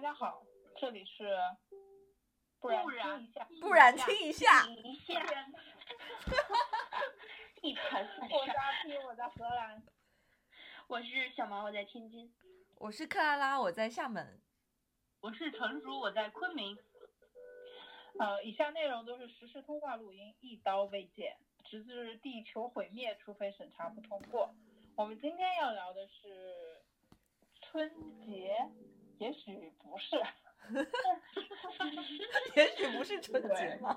大家好，这里是不然听一下，不然听一下，一下，一盘散我在沙。阿 P，我在荷兰。我是小毛，我在天津。我是克拉拉，我在厦门。我是成熟，我在昆明。呃，以下内容都是实时通话录音，一刀未剪，直至地球毁灭，除非审查不通过。我们今天要聊的是春节，也许不是，也许不是春节吗？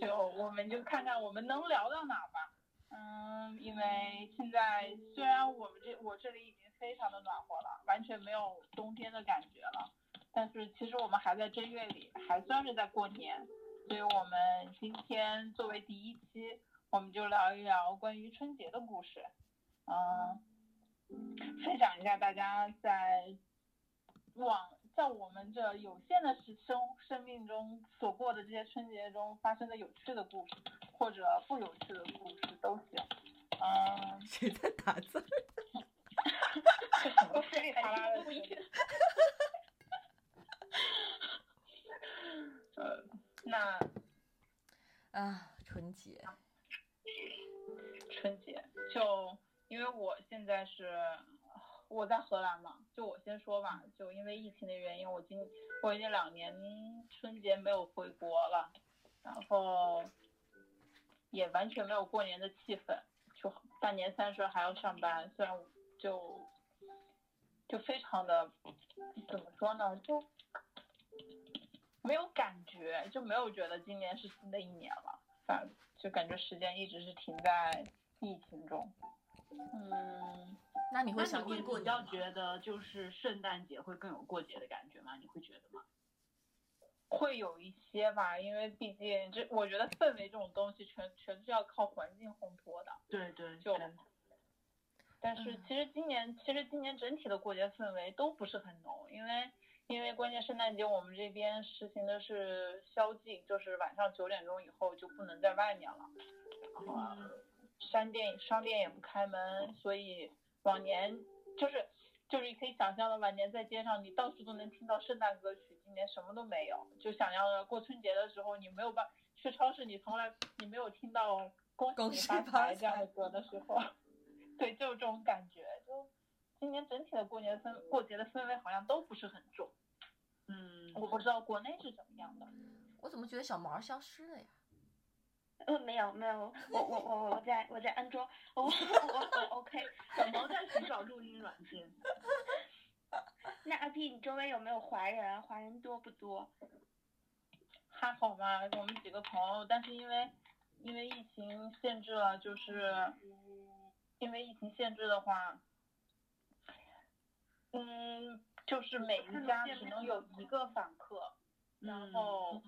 就我们就看看我们能聊到哪吧。嗯，因为现在虽然我们这我这里已经非常的暖和了，完全没有冬天的感觉了，但是其实我们还在正月里，还算是在过年，所以我们今天作为第一期，我们就聊一聊关于春节的故事。嗯，分享一下大家在往在我们这有限的时生生命中所过的这些春节中发生的有趣的故事，或者不有趣的故事都行。嗯，谁在打字？这什么噼里啪啦的声音？呃，那啊，春节，春节就因为我现在是我在荷兰嘛，就我先说吧，就因为疫情的原因，我今我已经两年春节没有回国了，然后也完全没有过年的气氛，就大年三十还要上班，虽然就就非常的怎么说呢，就没有感觉，就没有觉得今年是新的一年了，反就感觉时间一直是停在疫情中。嗯，那你会想念会比较过年吗？觉得就是圣诞节会更有过节的感觉吗？你会觉得吗？会有一些吧，因为毕竟这我觉得氛围这种东西全全是要靠环境烘托的。对对，就但是其实今年其实今年整体的过节氛围都不是很浓，因为因为关键圣诞节我们这边实行的是宵禁，就是晚上九点钟以后就不能在外面了，然后啊商店商店也不开门，所以往年就是就是你可以想象的，晚年在街上你到处都能听到圣诞歌曲，今年什么都没有，就想要着过春节的时候你没有办去超市，你从来你没有听到恭恭喜发财这样的歌的时候。对，就是这种感觉。就今年整体的过年氛过节的氛围好像都不是很重，嗯，我不知道国内是怎么样的。我怎么觉得小毛消失了呀？呃，没有没有，我我我我在我在安装，我我我 OK。怎么在寻找录音软件。那阿 P，你周围有没有华人啊？华人多不多？还好吧，我们几个朋友，但是因为因为疫情限制了，就是因为疫情限制的话，嗯，就是每一家只能有一个访客，然嗯后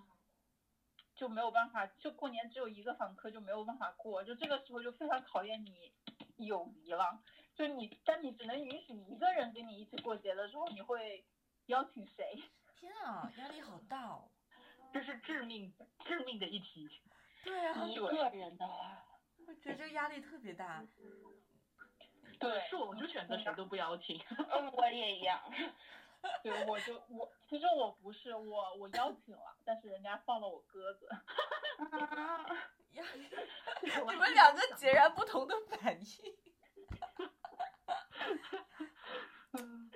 就没有办法，就过年只有一个访客就没有办法过，就这个时候就非常考验你友谊了。就你，当你只能允许一个人跟你一起过节的时候，你会邀请谁？天啊，压力好大哦。这是致命致命的一题。对啊，一个人的话，我觉得这个压力特别大。对，是我就选择谁都不邀请。嗯，我也一样。对，我就我其实我不是我我邀请了，但是人家放了我鸽子。啊，压力，你们两个截然不同的反应。嗯，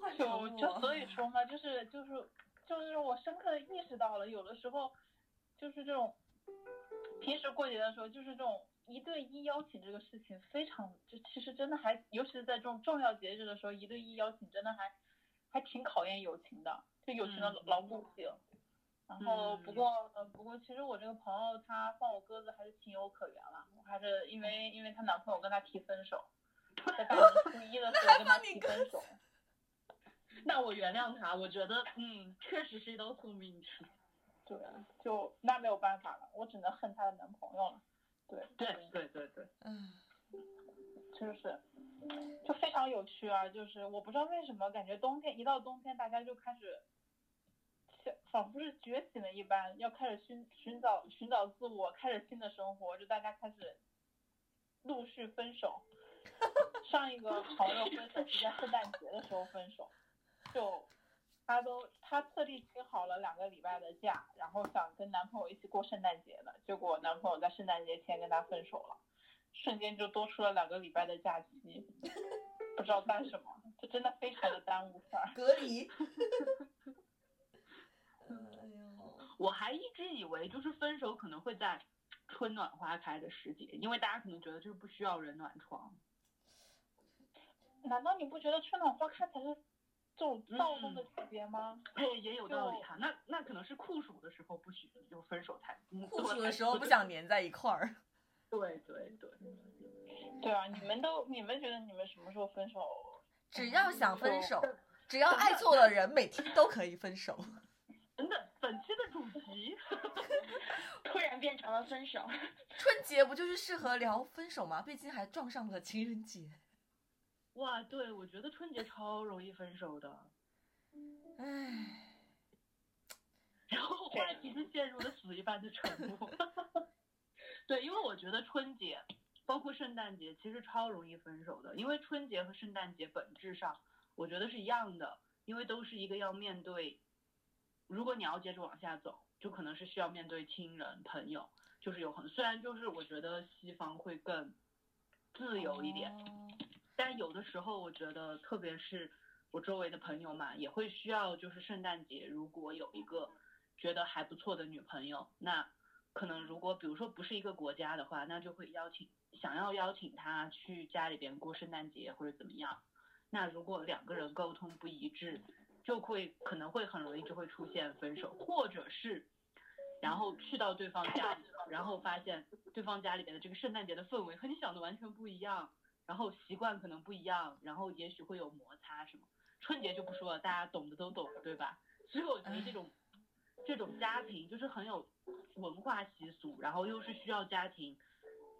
换就就成我所以说嘛，就是就是就是我深刻的意识到了，有的时候就是这种平时过节的时候，就是这种一对一邀请这个事情非常，就其实真的还，尤其是在这种重要节日的时候，一对一邀请真的还还挺考验友情的，就友情的嗯牢固性。然后不嗯过呃不过其实我这个朋友她放我鸽子还是情有可原了，我还是因为因为她男朋友跟她提分手，在大年初一的时候跟她提分手。那我原谅他，我觉得嗯，确实是一道宿命题。对，就那没有办法了，我只能恨她的男朋友了。对对对对对，嗯，就是就非常有趣啊！就是我不知道为什么，感觉冬天一到冬天，大家就开始像仿佛是觉醒了一般，要开始寻寻找寻找自我，开始新的生活，就大家开始陆续分手。上一个朋友分手是在圣诞节的时候分手，就她都她特地请好了两个礼拜的假，然后想跟男朋友一起过圣诞节的，结果男朋友在圣诞节前跟她分手了，瞬间就多出了两个礼拜的假期，不知道干什么，这真的非常的耽误事儿。隔离。哎呦，我还一直以为就是分手可能会在春暖花开的时节，因为大家可能觉得就是不需要人暖床。难道你不觉得春暖花开才是这种躁动的季节吗？哎，也有道理哈。那那可能是酷暑的时候不许就分手才嗯酷暑的时候不想粘在一块儿。对对对，对啊，你们都你们觉得你们什么时候分手？只要想分手，只要爱错了人，每天都可以分手。等等，本期的主题 突然变成了分手。春节不就是适合聊分手吗？毕竟还撞上了情人节。哇，对，我觉得春节超容易分手的。唉，然后话题就陷入了死一般的沉默。对，因为我觉得春节，包括圣诞节，其实超容易分手的。因为春节和圣诞节本质上，我觉得是一样的，因为都是一个要面对。如果你要接着往下走，就可能是需要面对亲人、朋友，就是有很虽然就是我觉得西方会更自由一点，但有的时候我觉得，特别是我周围的朋友嘛，也会需要就是圣诞节，如果有一个觉得还不错的女朋友，那可能如果比如说不是一个国家的话，那就会邀请想要邀请他去家里边过圣诞节或者怎么样。那如果两个人沟通不一致，就会可能会很容易就会出现分手，或者是然后去到对方家里，然后发现对方家里边的这个圣诞节的氛围和你想的完全不一样，然后习惯可能不一样，然后也许会有摩擦什么。春节就不说了，大家懂的都懂，对吧？所以我觉得这种这种家庭就是很有文化习俗，然后又是需要家庭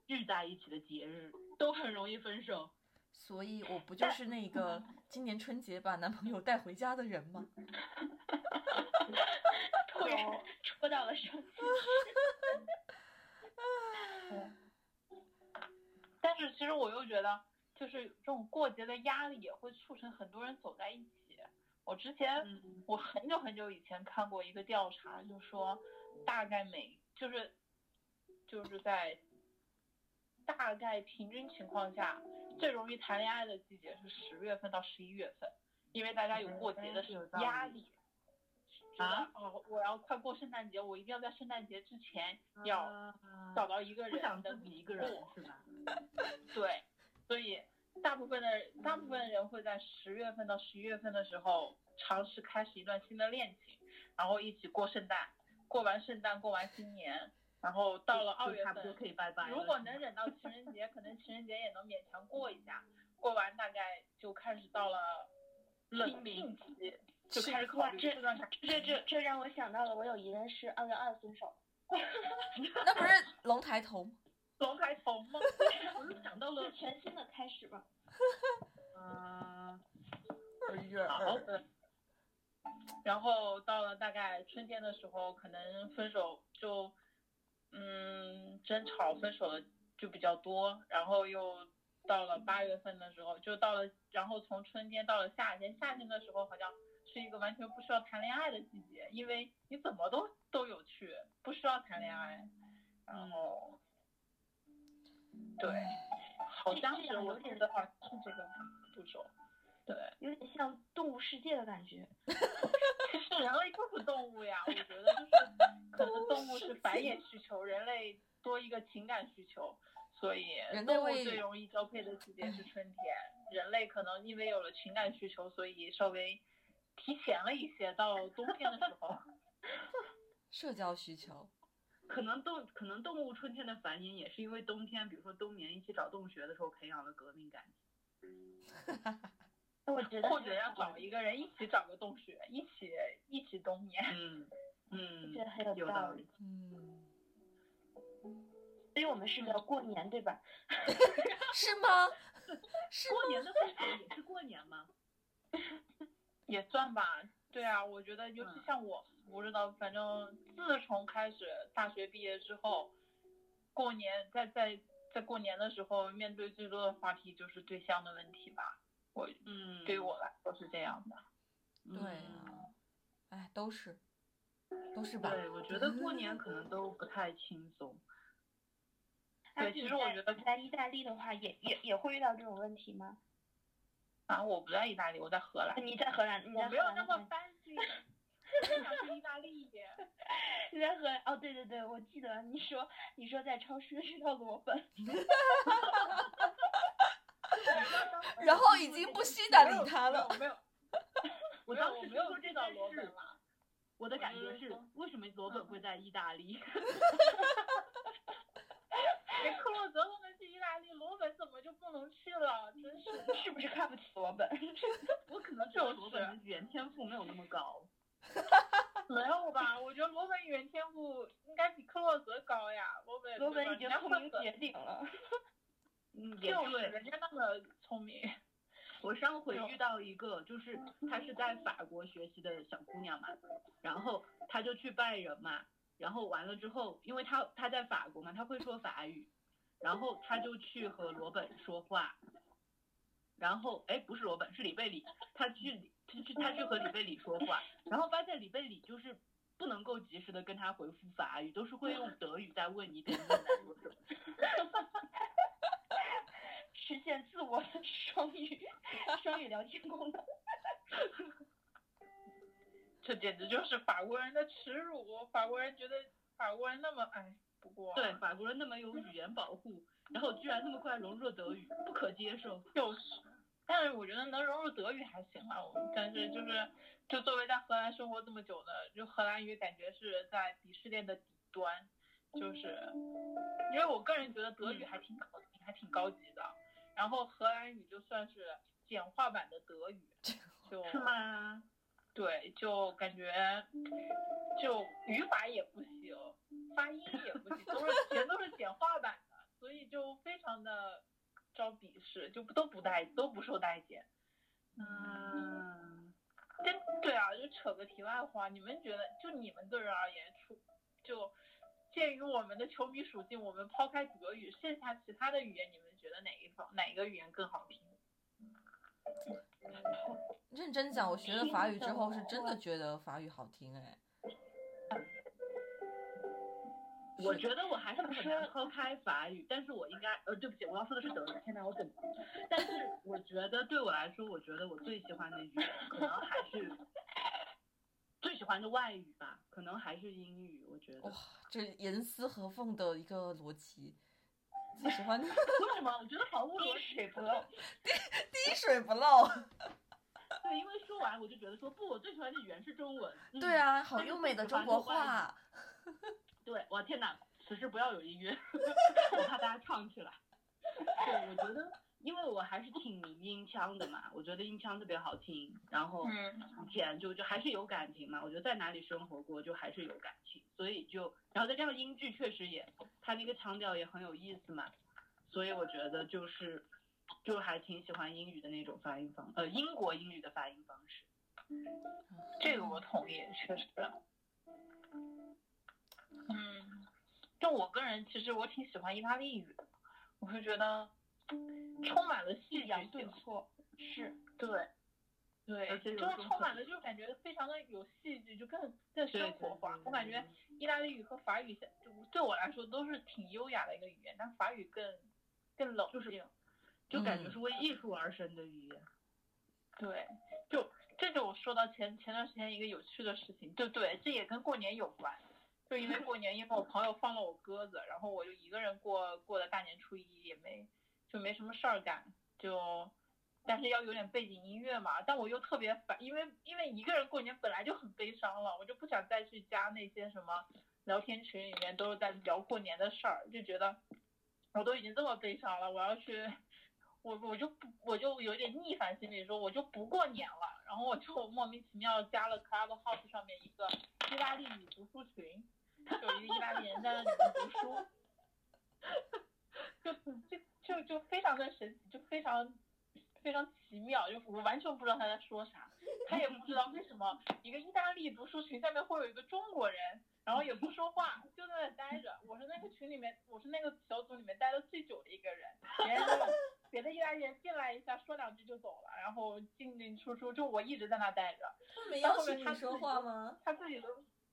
聚在一起的节日，都很容易分手。所以我不就是那个今年春节把男朋友带回家的人吗？突然戳到了生气。但是其实我又觉得，就是这种过节的压力也会促成很多人走在一起。我之前嗯我很久很久以前看过一个调查，就说大概每就是就是在大概平均情况下，最容易谈恋爱的季节是十月份到十一月份，因为大家有过节的嗯有道理压力。啊哦，我要快过圣诞节，我一定要在圣诞节之前要啊找到一个人的一个人过是吧？对，所以大部分的大部分人会在十月份到十一月份的时候尝试开始一段新的恋情，然后一起过圣诞，过完圣诞过完新年，然后到了二月份，就差不多可以拜拜了。如果能忍到情人节，可能情人节也能勉强过一下，过完大概就开始到了冷清明静期，就开始考虑这这段感这这这让我想到了，我有一任是二月二分手。那不是龙抬头吗？龙抬头吗？我 就想到了是，全新的开始吧。嗯，二月好二。然后到了大概春天的时候，可能分手就，嗯，争吵分手的就比较多，然后又到了八月份的时候，就到了，然后从春天到了夏天，夏天的时候好像是一个完全不需要谈恋爱的季节，因为你怎么都都有趣，不需要谈恋爱，然后，对，好像这是有点记得好像是这个步骤，对。有点像动物世界的感觉。其实人类就是动物呀，我觉得就是 可能动物是繁衍需求，人类多一个情感需求，所以动物人类最容易交配的季节是春天。人类可能因为有了情感需求，所以稍微提前了一些，到冬天的时候，社交需求。可能动可能动物春天的繁衍也是因为冬天，比如说冬眠一起找洞穴的时候培养了革命感情。我觉得或者要找一个人一起找个洞穴，一起一起冬眠。嗯嗯，觉得很有有道道理。嗯，所以我们是个过年，对吧？是吗？是过年的分手也是过年吗？也算吧，对啊，我觉得尤其嗯像我，不知道，反正自从开始大学毕业之后，过年在在在过年的时候，面对最多的话题就是对象的问题吧。我嗯，对于我来说是这样的。对啊，哎，都是，都是吧？对，我觉得过年可能 都不太轻松。对，其实我觉得在意大利的话，也也也会遇到这种问题吗？啊，我不在意大利，我在荷兰。你在荷兰，你在我没有那么荷兰的话 fancy，我想去意大利。你在荷兰哦，对对对，我记得你说你说在超市遇到罗本，然后已经不惜的理他了。没有，我没有当时我没有说这遇到件事罗本了。我的感觉是为什么罗本会在意大利？连克洛泽都能去意大利，罗本怎么就不能去了？真是。是不是看不起罗本？我可能觉得罗本的语言天赋没有那么高。没有吧？我觉得罗本语言天赋应该比克洛泽高呀。罗本罗本已经聪明绝顶了。嗯，也对。人家那么聪明。我上回遇到一个，就是她是在法国学习的小姑娘嘛，然后她就去拜仁嘛，然后完了之后，因为她她在法国嘛，她会说法语，然后她就去和罗本说话，然后哎不是罗本是里贝里，她去他去和里贝里说话，然后发现里贝里就是不能够及时的跟他回复法语，都是会用德语在问你在说什么。实现自我的双语双语聊天功能。这简直就是法国人的耻辱！法国人觉得法国人那么哎，不过对，法国人那么有语言保护，然后居然那么快融入了德语，不可接受。就是，但是我觉得能融入德语还行啊。我但是就是，就作为在荷兰生活这么久的，就荷兰语感觉是在鄙视链的底端，就是，因为我个人觉得德语还挺高级，还挺高级的。然后荷兰语就算是简化版的德语，就是吗？对，就感觉就语法也不行，发音也不行，都是全都是简化版的，所以就非常的招鄙视，就不都不待都不受待见。嗯，真对啊，就扯个题外话，你们觉得就你们个人而言，出就鉴于我们的球迷属性，我们抛开德语，剩下其他的语言，你们觉得哪一方哪一个语言更好听？认真讲，我学了法语之后，是真的觉得法语好听哎。我觉得我还是很难抛开法语，但是我应该呃，对不起，我要说的是德语。天哪，我怎么？但是我觉得对我来说，我觉得我最喜欢的语言可能还是 最喜欢的外语吧，可能还是英语。我觉得哇，这严丝合缝的一个逻辑。最喜欢的 为什么？我觉得毫无逻水不漏。滴水不漏。对，因为说完我就觉得说不，我最喜欢的语言是中文。嗯、对啊，好优美的中国话。对，我天哪！此时不要有音乐，我怕大家唱起来。对，我觉得，因为我还是挺迷音腔的嘛，我觉得音腔特别好听，然后以前就就还是有感情嘛，我觉得在哪里生活过就还是有感情，所以就，然后再加上英剧确实也，它那个腔调也很有意思嘛，所以我觉得就是，就还挺喜欢英语的那种发音方，呃，英国英语的发音方式。这个我同意，确实。嗯，就我个人，其实我挺喜欢意大利语的，我会觉得充满了戏剧对性。错是，对，对，就是充满了，就是感觉非常的有戏剧，就更更生活化。我感觉意大利语和法语相，就对我来说都是挺优雅的一个语言，但法语更更冷就是静。就感觉是为艺术而生的语言。对，就这就我说到前前段时间一个有趣的事情，就对，这也跟过年有关。就因为过年，因为我朋友放了我鸽子，然后我就一个人过过的大年初一，也没就没什么事儿干，就但是要有点背景音乐嘛，但我又特别烦，因为因为一个人过年本来就很悲伤了，我就不想再去加那些什么聊天群里面都是在聊过年的事儿，就觉得我都已经这么悲伤了，我要去。我我就不我就有点逆反心理，说我就不过年了，然后我就莫名其妙加了 Clubhouse 上面一个意大利语读书群，有一个意大利人在那里面读书，就就就就非常的神奇，就非常非常奇妙，就我完全不知道他在说啥，他也不知道为什么一个意大利读书群下面会有一个中国人，然后也不说话，就在那待着。我是那个群里面，我是那个小组里面待的最久的一个人，别人都别的意大利人进来一下说两句就走了，然后进进出出，就我一直在那待着。他没邀请你说话吗？他自己都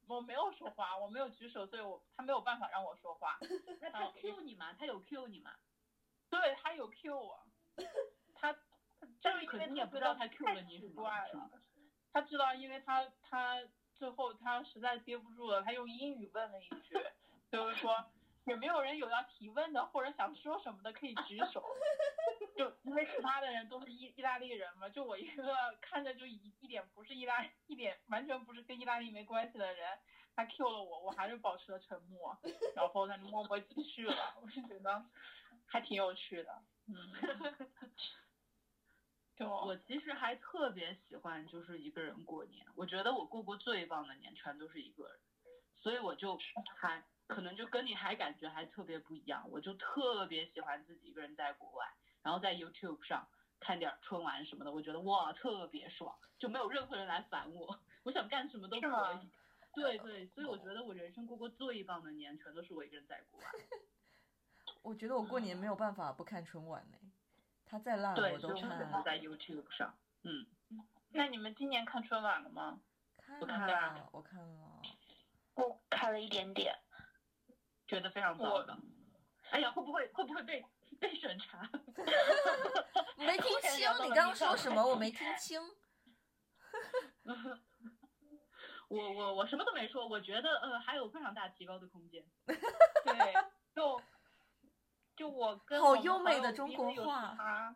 我没有说话，我没有举手，所以我他没有办法让我说话。那他 Q 你吗？他有 Q 你吗？对他有 Q 我，他就是因可是你也不知道他 Q 了你什么太奇怪了，他知道，因为他他最后他实在憋不住了，他用英语问了一句，就是说有没有人有要提问的或者想说什么的可以举手。就因为其他的人都是意意大利人嘛，就我一个 看着就一一点不是意大一点完全不是跟意大利没关系的人，他 Q 了我，我还是保持了沉默，然后他就默默继续了，我就觉得还挺有趣的，嗯，就我其实还特别喜欢就是一个人过年，我觉得我过过最棒的年全都是一个人，所以我就还可能就跟你还感觉还特别不一样，我就特别喜欢自己一个人在国外，然后在 YouTube 上看点春晚什么的，我觉得哇特别爽，就没有任何人来烦我，我想干什么都可以。对对，所以我觉得我人生过过最棒的年全都是我一个人在国外。我觉得我过年没有办法不看春晚呢，他再烂对，我都所以我只看。能在 YouTube 上，嗯。那你们今年看春晚了吗？看我看了了，我看了。我看了一点点，觉得非常糟的。哎呀，会不会会不会被被审查？没听 清你刚刚说什么？我没听清。我我我什么都没说，我觉得呃还有非常大提高的空间。对，就就我跟好优美的中国话啊。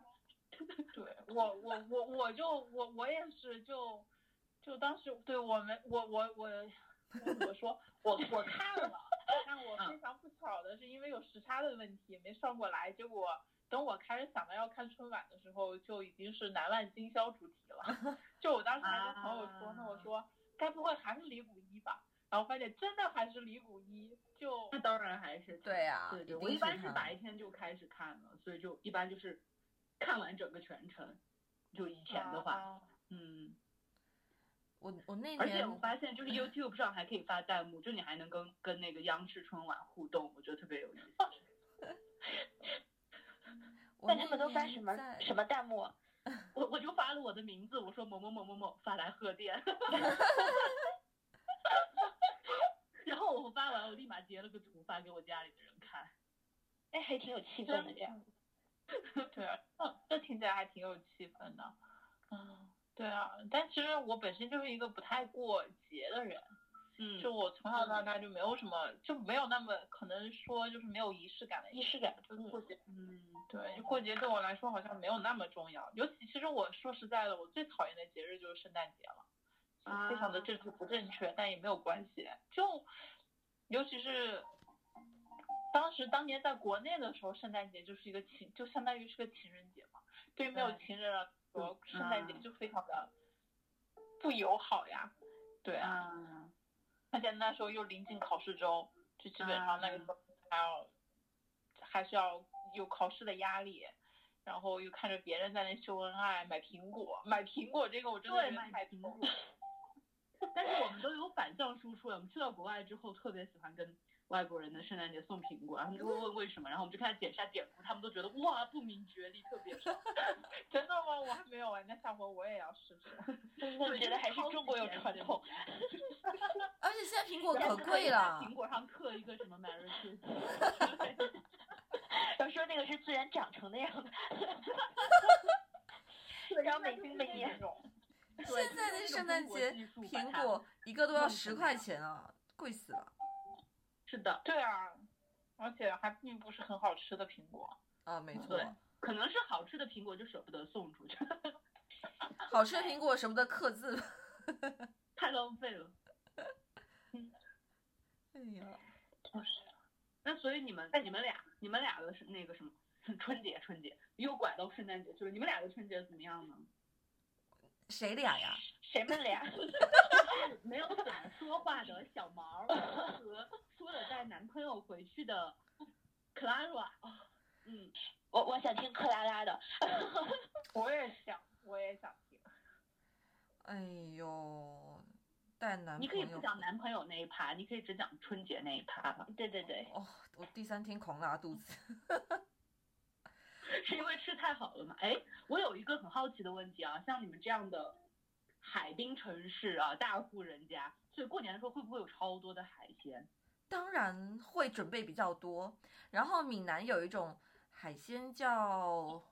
对我我我我就我我也是就就当时对我们我我我我说我我看了，但我非常不巧的是因为有时差的问题没上过来，结果等我开始想到要看春晚的时候，就已经是南万今宵主题了。就我当时还跟朋友说，那我说该不会还是李谷一吧？然后发现真的还是李谷一，就那当然还是他对啊对对，我一般是白天就开始看了，所以就一般就是看完整个全程。就以前的话，啊嗯，我我那而且我发现就是 YouTube 上还可以发弹幕，就你还能跟跟那个央视春晚互动，我觉得特别有意思。那那他们都发什么什么弹幕？我我就发了我的名字，我说某某某某某发来贺电，然后我发完，我立马截了个图发给我家里的人看。哎，还挺有气氛的这样。对啊，嗯，这听起来还挺有气氛的。嗯，对啊，但其实我本身就是一个不太过节的人，嗯，就我从小到大就没有什么，就没有那么可能说就是没有仪式感的仪式感就是过节。嗯，对，过节对我来说好像没有那么重要。尤其其实我说实在的，我最讨厌的节日就是圣诞节了，啊非常的政治不正确，但也没有关系。就尤其是当时当年在国内的时候，圣诞节就是一个情，就相当于是个情人节嘛。对于没有情人来说嗯，圣诞节啊就非常的不友好呀。对啊，啊，而且那时候又临近考试周，就基本上那个时候还要还是要有考试的压力，然后又看着别人在那秀恩爱，买苹果，买苹果这个我真的对，觉得买苹果。但是我们都有反向输出，我们去到国外之后，特别喜欢跟外国人的圣诞节送苹果，然后他们就会 问为什么，然后我们就开始点一下典故，他们都觉得哇不明觉厉，特别爽。真的吗？我还没有玩，那下回我也要试试。我觉得还是中国有传统。而且现在苹果可贵了，苹果上刻一个什么 Merry Christmas。要说那个是自然长成那样的，然后每就是这每年现在的圣诞节苹果一个都要十块钱啊，贵死了是的，对啊，而且还并不是很好吃的苹果。啊！没错，可能是好吃的苹果就舍不得送出去，好吃的苹果舍不得刻字。太浪费了。哎呀，那所以你们你们俩你们俩的是那个什么春节春节又拐到圣诞节去了，你们俩的春节怎么样呢？谁俩呀？谁们俩？没有敢说话的小毛和 说了带男朋友回去的 Clara。嗯，我我想听克拉拉的。我也想，我也想听。哎呦，带男你可以不讲男朋友那一趴，你可以只讲春节那一趴。对对对，哦，我第三天狂拉肚子。是因为吃太好了吗？哎，我有一个很好奇的问题啊，像你们这样的海滨城市啊，大户人家，所以过年的时候会不会有超多的海鲜？当然会准备比较多。然后闽南有一种海鲜叫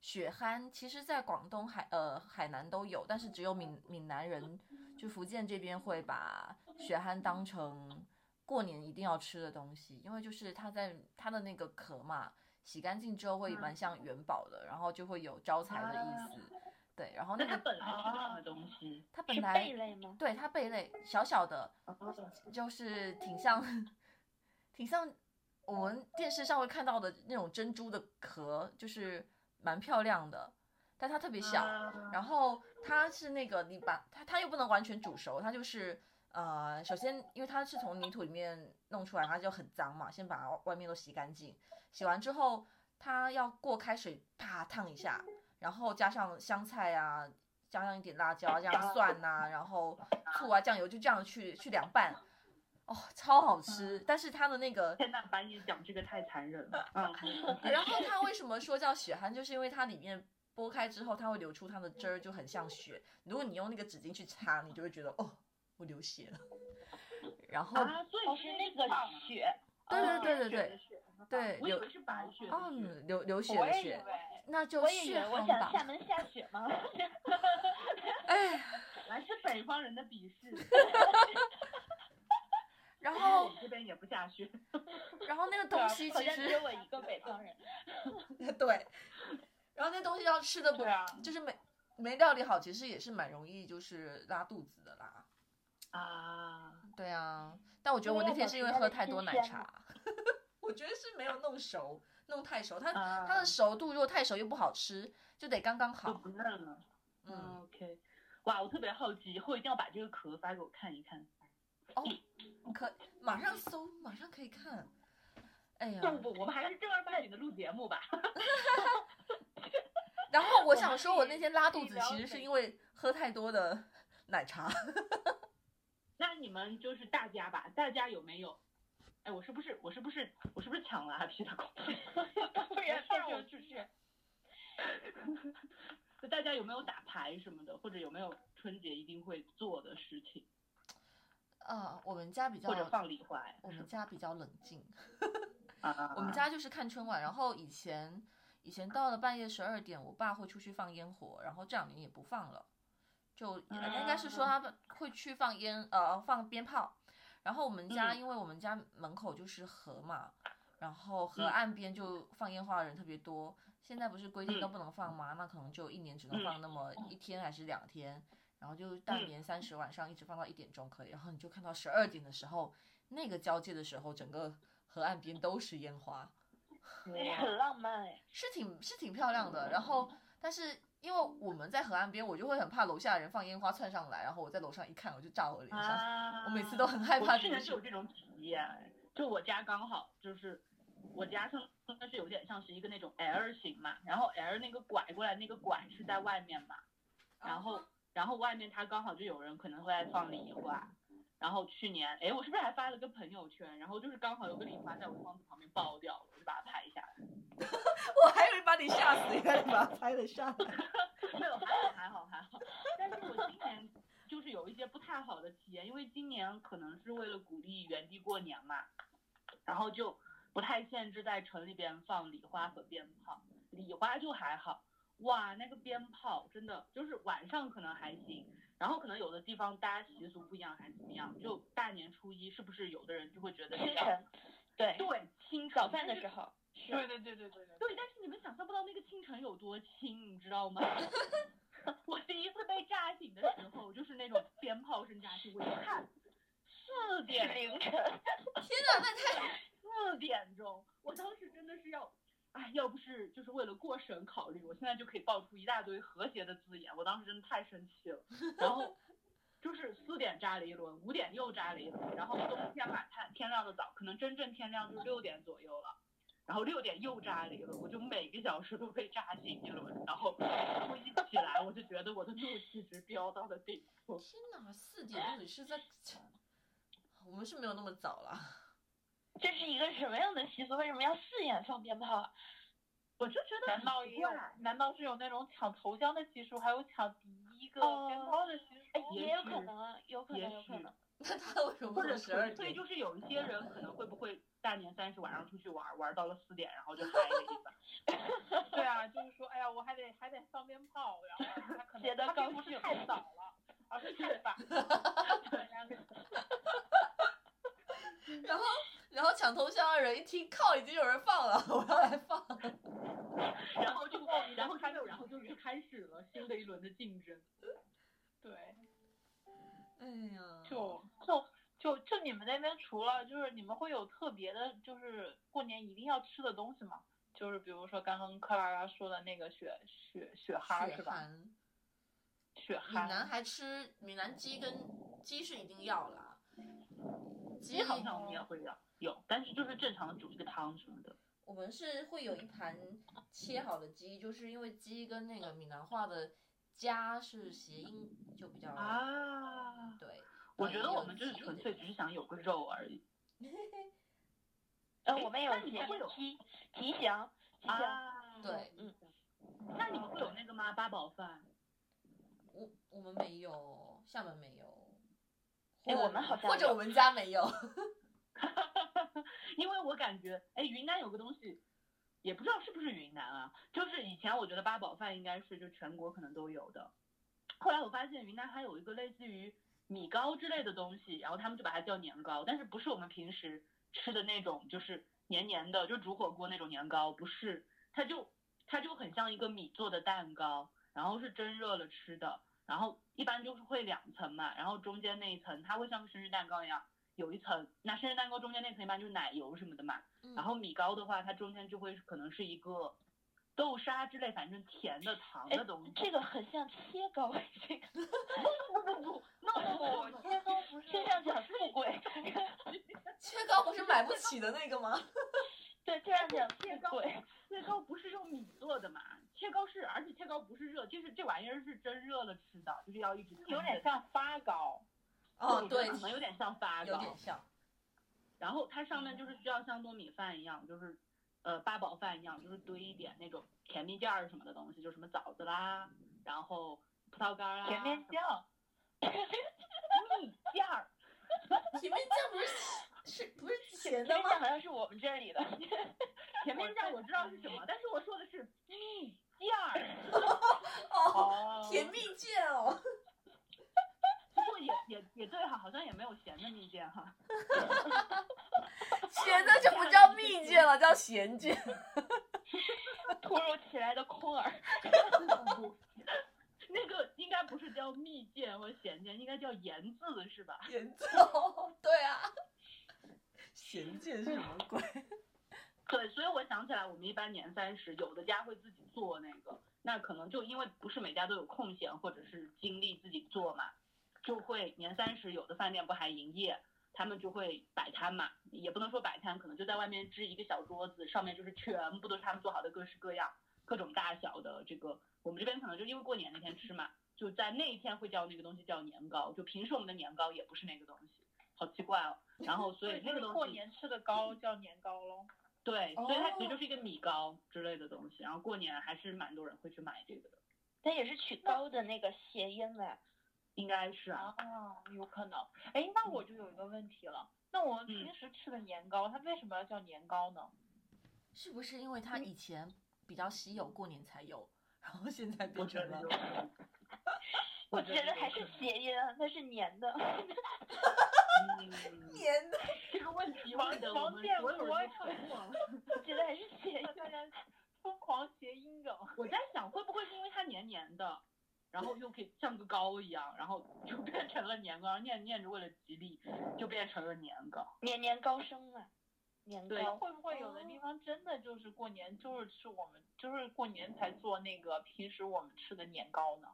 雪憨，其实在广东海呃海南都有，但是只有闽闽南人就福建这边会把雪憨当成过年一定要吃的东西，因为就是它在它的那个壳嘛，洗干净之后会蛮像元宝的，然后就会有招财的意思。对，然后那个它本来是什么东西？它本来贝类吗？对它贝类小小的，就是挺像，挺像我们电视上会看到的那种珍珠的壳，就是蛮漂亮的，但它特别小。啊然后它是那个你把它，它又不能完全煮熟，它就是呃，首先因为它是从泥土里面弄出来，它就很脏嘛，先把外面都洗干净，洗完之后它要过开水啪烫一下，然后加上香菜啊，加上一点辣椒啊，加上 蒜呐、然后醋啊、酱油，就这样去去凉拌，哦，超好吃。但是它的那个 天呐，把你讲这个太残忍了。嗯，然后它为什么说叫血汗，就是因为它里面剥开之后，它会流出它的汁儿，就很像血。如果你用那个纸巾去擦，你就会觉得哦，我流血了。然后、啊，以是那个血，对对哦对对对我以为是白血的哦。流流血的血，为，那就血我也以为我想厦。门下雪吗？哎，还是北方人的鄙视。然后我这边也不下雪。然后那个东西其实只有实我一个北方人。对，然后那东西要吃的不啊，就是没没料理好，其实也是蛮容易就是拉肚子的啦。啊，对啊，但我觉得我那天是因为喝太多奶茶，我觉得是没有弄熟，弄太熟，它啊它的熟度如果太熟又不好吃，就得刚刚就好。不嫩了。嗯，，OK。哇，我特别好奇，以后一定要把这个壳发给我看一看。哦，可马上搜，马上可以看。哎呀，不不，我们还是正儿八经的录节目吧。然后我想说，我那天拉肚子其实是因为喝太多的奶茶。那你们就是大家吧，大家有没有？哎，我是不是我是不是我是不是抢了阿 P 的口？不然不然我继续。就大家有没有打牌什么的，或者有没有春节一定会做的事情，啊，我们家比较或者放礼花？我们家比较冷静。啊，我们家就是看春晚，然后以前以前到了半夜十二点，我爸会出去放烟火，然后这两年也不放了，就应该是说他们会去放烟呃放鞭炮，然后我们家、嗯因为我们家门口就是河嘛，然后河嗯岸边就放烟花的人特别多，现在不是规定都嗯不能放吗？那可能就一年只能嗯放那么一天还是两天，然后就大年三十晚上一直放到一点钟可以，然后你就看到十二点的时候，那个交界的时候，整个河岸边都是烟花。哎很浪漫哎。是挺是挺漂亮的。然后，但是因为我们在河岸边，我就会很怕楼下的人放烟花窜上来，然后我在楼上一看，我就炸我脸上。啊，我每次都很害怕我去年这个事就有这种体验，就我家刚好就是我家上它是有点像是一个那种 L 型嘛，然后 L 那个拐过来那个拐是在外面嘛，然后然后外面它刚好就有人可能会在放礼花。然后去年，哎，我是不是还发了个朋友圈？然后就是刚好有个礼花在我窗子旁边爆掉了，我就把它拍下来。我还以为把你吓死，原来你把它拍了下来。没有，还好还好还好。但是我今年就是有一些不太好的体验，因为今年可能是为了鼓励原地过年嘛，然后就不太限制在城里边放礼花和鞭炮。礼花就还好，哇，那个鞭炮真的就是晚上可能还行，然后可能有的地方大家习俗不一样还是怎么样，就大年初一是不是有的人就会觉得清晨，对，对清晨早饭的时候。对对对对对对。对，但是你们想象不到那个清晨有多清，你知道吗？我第一次被炸醒的时候，就是那种鞭炮声炸醒，我一看四点凌晨，天哪，那太……四点钟，我当时真的是要，哎，要不是就是为了过审考虑，我现在就可以爆出一大堆和谐的字眼，我当时真的太生气了。然后 就是四点扎了一轮，五点又扎了一轮，然后冬天嘛，天天亮的早，可能真正天亮就六点左右了。然后六点又扎了一轮，我就每个小时都被扎醒一轮，然后我一起来，我就觉得我的怒气值飙到了顶峰。天哪，四点到底是在？我们是没有那么早啦。这是一个什么样的习俗？为什么要四眼放鞭炮啊？我就觉得难道也有？难道是有那种抢头香的习俗，还有抢第一个哦鞭炮的习俗？哎，也也有可能啊，有可能，有可能。那他为什么或者纯粹？就是有一些人可能会不会大年三十晚上出去玩，玩到了四点，然后就嗨了一番。对啊，就是说，哎呀，我还得还得放鞭炮，然后他可能觉得高他并不是太早了，而是太晚 然后然后抢头香的人一听，靠，已经有人放了，我要来放。然后就莫名然后开始就然后就就开始了新的一轮的竞争。对，哎呀，就就就就你们那边除了就是你们会有特别的，就是过年一定要吃的东西吗？就是比如说刚刚克拉拉说的那个雪雪雪蛤是吧？雪蛤。闽南还吃闽南鸡跟鸡是一定要啦，鸡好像我们也会有有，但是就是正常的煮一个汤什么的。我们是会有一盘切好的鸡，就是因为鸡跟那个闽南话的“家”是谐音，就比较啊，对。我觉得我们就是纯粹只是想有个肉而已。呃，哎我们有吉那你们会有鸡吉祥吉祥，啊，对，嗯，那你们会有那个吗？八宝饭？我我们没有，厦门没有。哎我们好像或者我们家没有。因为我感觉，哎，云南有个东西，也不知道是不是云南啊，就是以前我觉得八宝饭应该是就全国可能都有的，后来我发现云南还有一个类似于米糕之类的东西，然后他们就把它叫年糕，但是不是我们平时吃的那种，就是黏黏的，就煮火锅那种年糕，不是，它就它就很像一个米做的蛋糕，然后是蒸热了吃的，然后一般就是会两层嘛，然后中间那一层它会像生日蛋糕一样。有一层，那生日蛋糕中间那层一般就是奶油什么的嘛，嗯然后米糕的话，它中间就会可能是一个豆沙之类，反正甜的糖的东西。这个很像切糕，这个 不不不 no no，切糕不是 切糕不是买不起的那个吗？对，听上去很切糕富贵。切糕不是用米做的嘛？切糕是，而且切糕不是热，就是这玩意儿是真热了吃的，就是要一直有点像发糕。哦，对可能有点像发糕，有点像。然后它上面就是需要像糯米饭一样，就是呃八宝饭一样，就是堆一点那种甜蜜酱儿什么的东西，就什么枣子啦，然后葡萄干儿啦，甜面酱，蜜酱儿，甜面酱不是是不是咸的吗？甜面酱好像是我们这里的，甜面酱我知道是什么，但是我说的是蜜酱儿，哦，哦，甜蜜饯哦。不过也也也对哈，好像也没有咸的蜜饯哈。咸的就不叫蜜饯了，叫咸饯。突如其来的空耳。那个应该不是叫蜜饯或咸饯，应该叫盐渍是吧？盐哦，对啊。咸饯是什么鬼？对，所以我想起来，我们一般年三十，有的家会自己做那个，那可能就因为不是每家都有空闲或者是精力自己做嘛，就会年三十有的饭店不还营业，他们就会摆摊嘛，也不能说摆摊，可能就在外面支一个小桌子，上面就是全部都是他们做好的各式各样、各种大小的这个，我们这边可能就因为过年那天吃嘛，就在那一天会叫那个东西叫年糕，就平时我们的年糕也不是那个东西，好奇怪哦。然后所以那个东西过年吃的糕叫年糕喽。对，所以它其实哦就是一个米糕之类的东西，然后过年还是蛮多人会去买这个的，它也是取糕的那个谐音呗。应该是啊。啊，有可能。哎，那我就有一个问题了，那我们嗯平时吃的年糕，它为什么要叫年糕呢？是不是因为它以前比较稀有，过年才有，然后现在变成了。我觉觉得还是谐音啊，它是粘 的。嗯，年的？这个问题王问的我王建们所有人国都沉默了。我觉得还是谐音。大家疯狂谐音梗。我在想，会不会是因为它黏黏的，然后又可以像个糕一样，然后就变成了年糕，然后念着念着为了吉利，就变成了年糕。年年高升啊，年对糕。会不会有的地方真的就是过年就是吃我们就是过年才做那个平时我们吃的年糕呢？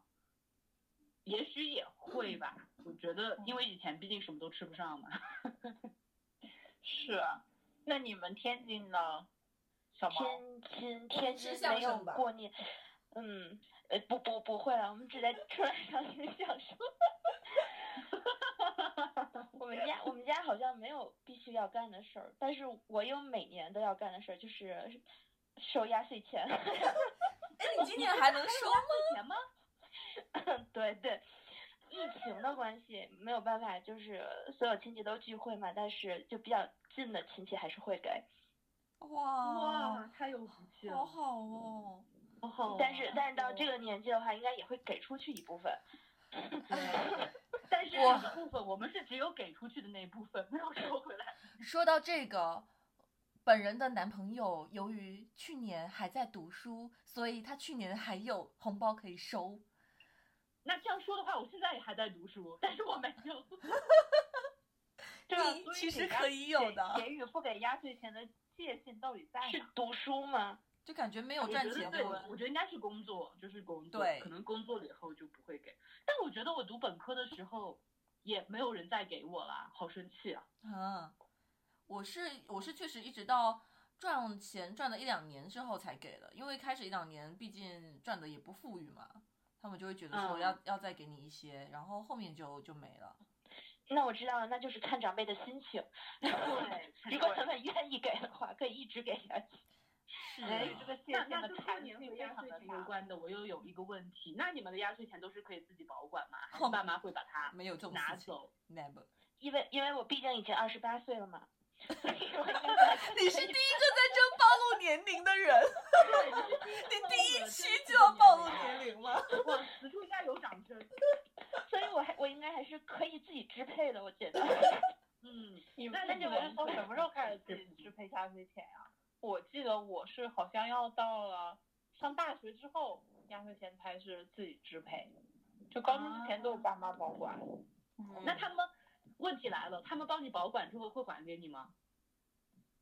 也许也会吧，我觉得，因为以前毕竟什么都吃不上嘛。是啊，那你们天津呢？小毛，天津天津没有吧过年，嗯，呃不不不会了，我们只在春晚上听相声。我们家我们家好像没有必须要干的事儿，但是我有每年都要干的事儿，就是收压岁钱。哎，你今年还能收吗？对对，疫情的关系没有办法，就是所有亲戚都聚会嘛，但是就比较近的亲戚还是会给。哇哇，太有福气了，好好哦。好好哦。但是但是到这个年纪的话，应该也会给出去一部分。但是哇这个部分我们是只有给出去的那一部分，没有收回来。说到这个，本人的男朋友由于去年还在读书，所以他去年还有红包可以收。那这样说的话，我现在也还在读书，但是我没有。对啊，所以其实可以有的给给予不给压岁钱的界限到底在哪？是读书吗？就感觉没有赚钱对，我。我觉得应该是工作，就是工作，对可能工作了以后就不会给。但我觉得我读本科的时候，也没有人再给我啦，好生气啊！啊，我是我是确实一直到赚钱赚了一两年之后才给的，因为开始一两年毕竟赚的也不富裕嘛，他们就会觉得说嗯要、要再给你一些，然后后面就就没了。那我知道了，那就是看长辈的心情。对，如果他们愿意给的话，可以一直给下去。是所以啊这个年和性非压岁钱有常的大。关的，我又有一个问题，那你们的压岁钱都是可以自己保管吗？还哦是爸妈会把它没有这种拿走？，never。因为因为我毕竟已经二十八岁了嘛，你是第一个在这暴露年龄的人，对，你第一期就要暴露年龄吗？我，此处应该有掌声。所以我还我应该还是可以自己支配的，我觉得。嗯，你那你那你们是从什么时候开始自己支配压岁钱呀、我记得我是好像要到了上大学之后，压岁钱才是自己支配，就高中之前都是爸妈保管。嗯那他们问题来了，他们帮你保管之后会还给你吗？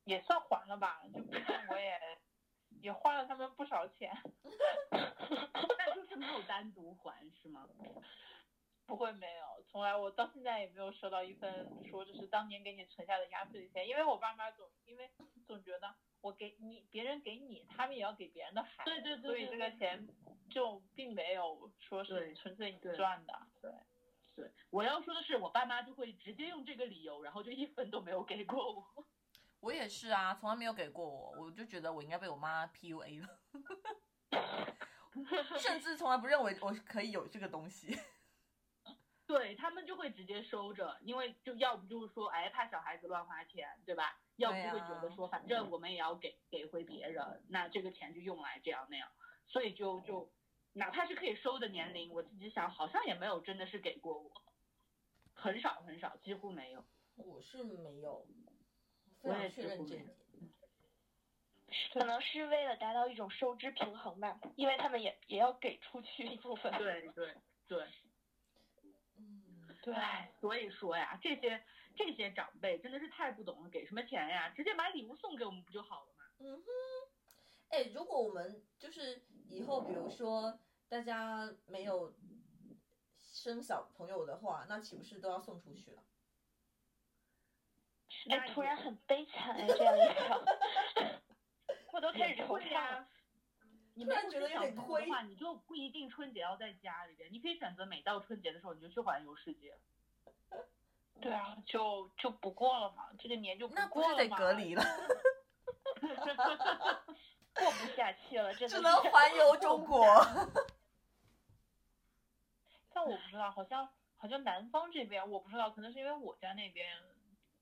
也算还了吧，就毕竟我也也花了他们不少钱。但就是没有单独还是吗？不会没有，从来我到现在也没有收到一份说这是当年给你存下的压岁钱，因为我爸妈总因为总觉得我给你，别人给你，他们也要给别人的孩子，对对对所以这个钱就并没有说是对纯粹你赚的，对。对，我要说的是，我爸妈就会直接用这个理由，然后就一分都没有给过我。我也是啊，从来没有给过我，我就觉得我应该被我妈 PUA 了，甚至从来不认为我可以有这个东西。对他们就会直接收着，因为就要不就是说，哎，怕小孩子乱花钱，对吧？要不就会觉得啊说，反正我们也要给给回别人，那这个钱就用来这样那样，所以就就哪怕是可以收的年龄，我自己想好像也没有真的是给过我，很少很少，几乎没有。我是没有，我也确认这一点。可能是为了达到一种收支平衡吧，因为他们也也要给出去一部分。对对对，嗯，对，所以说呀，这些这些长辈真的是太不懂了，给什么钱呀？直接把礼物送给我们不就好了吗？嗯哼，哎，如果我们就是以后，比如说大家没有生小朋友的话，那岂不是都要送出去了？哎，突然很悲惨 哎，这样一想，我都开始惆怅了。你突没有生小然觉得有点亏的话，你就不一定春节要在家里边，你可以选择每到春节的时候你就去环游世界。对啊，就就不过了嘛，这个年就那不是得过了嘛，隔离了，过不下去了，真的。只能环游中国。但我不知道，好像好像南方这边我不知道，可能是因为我家那边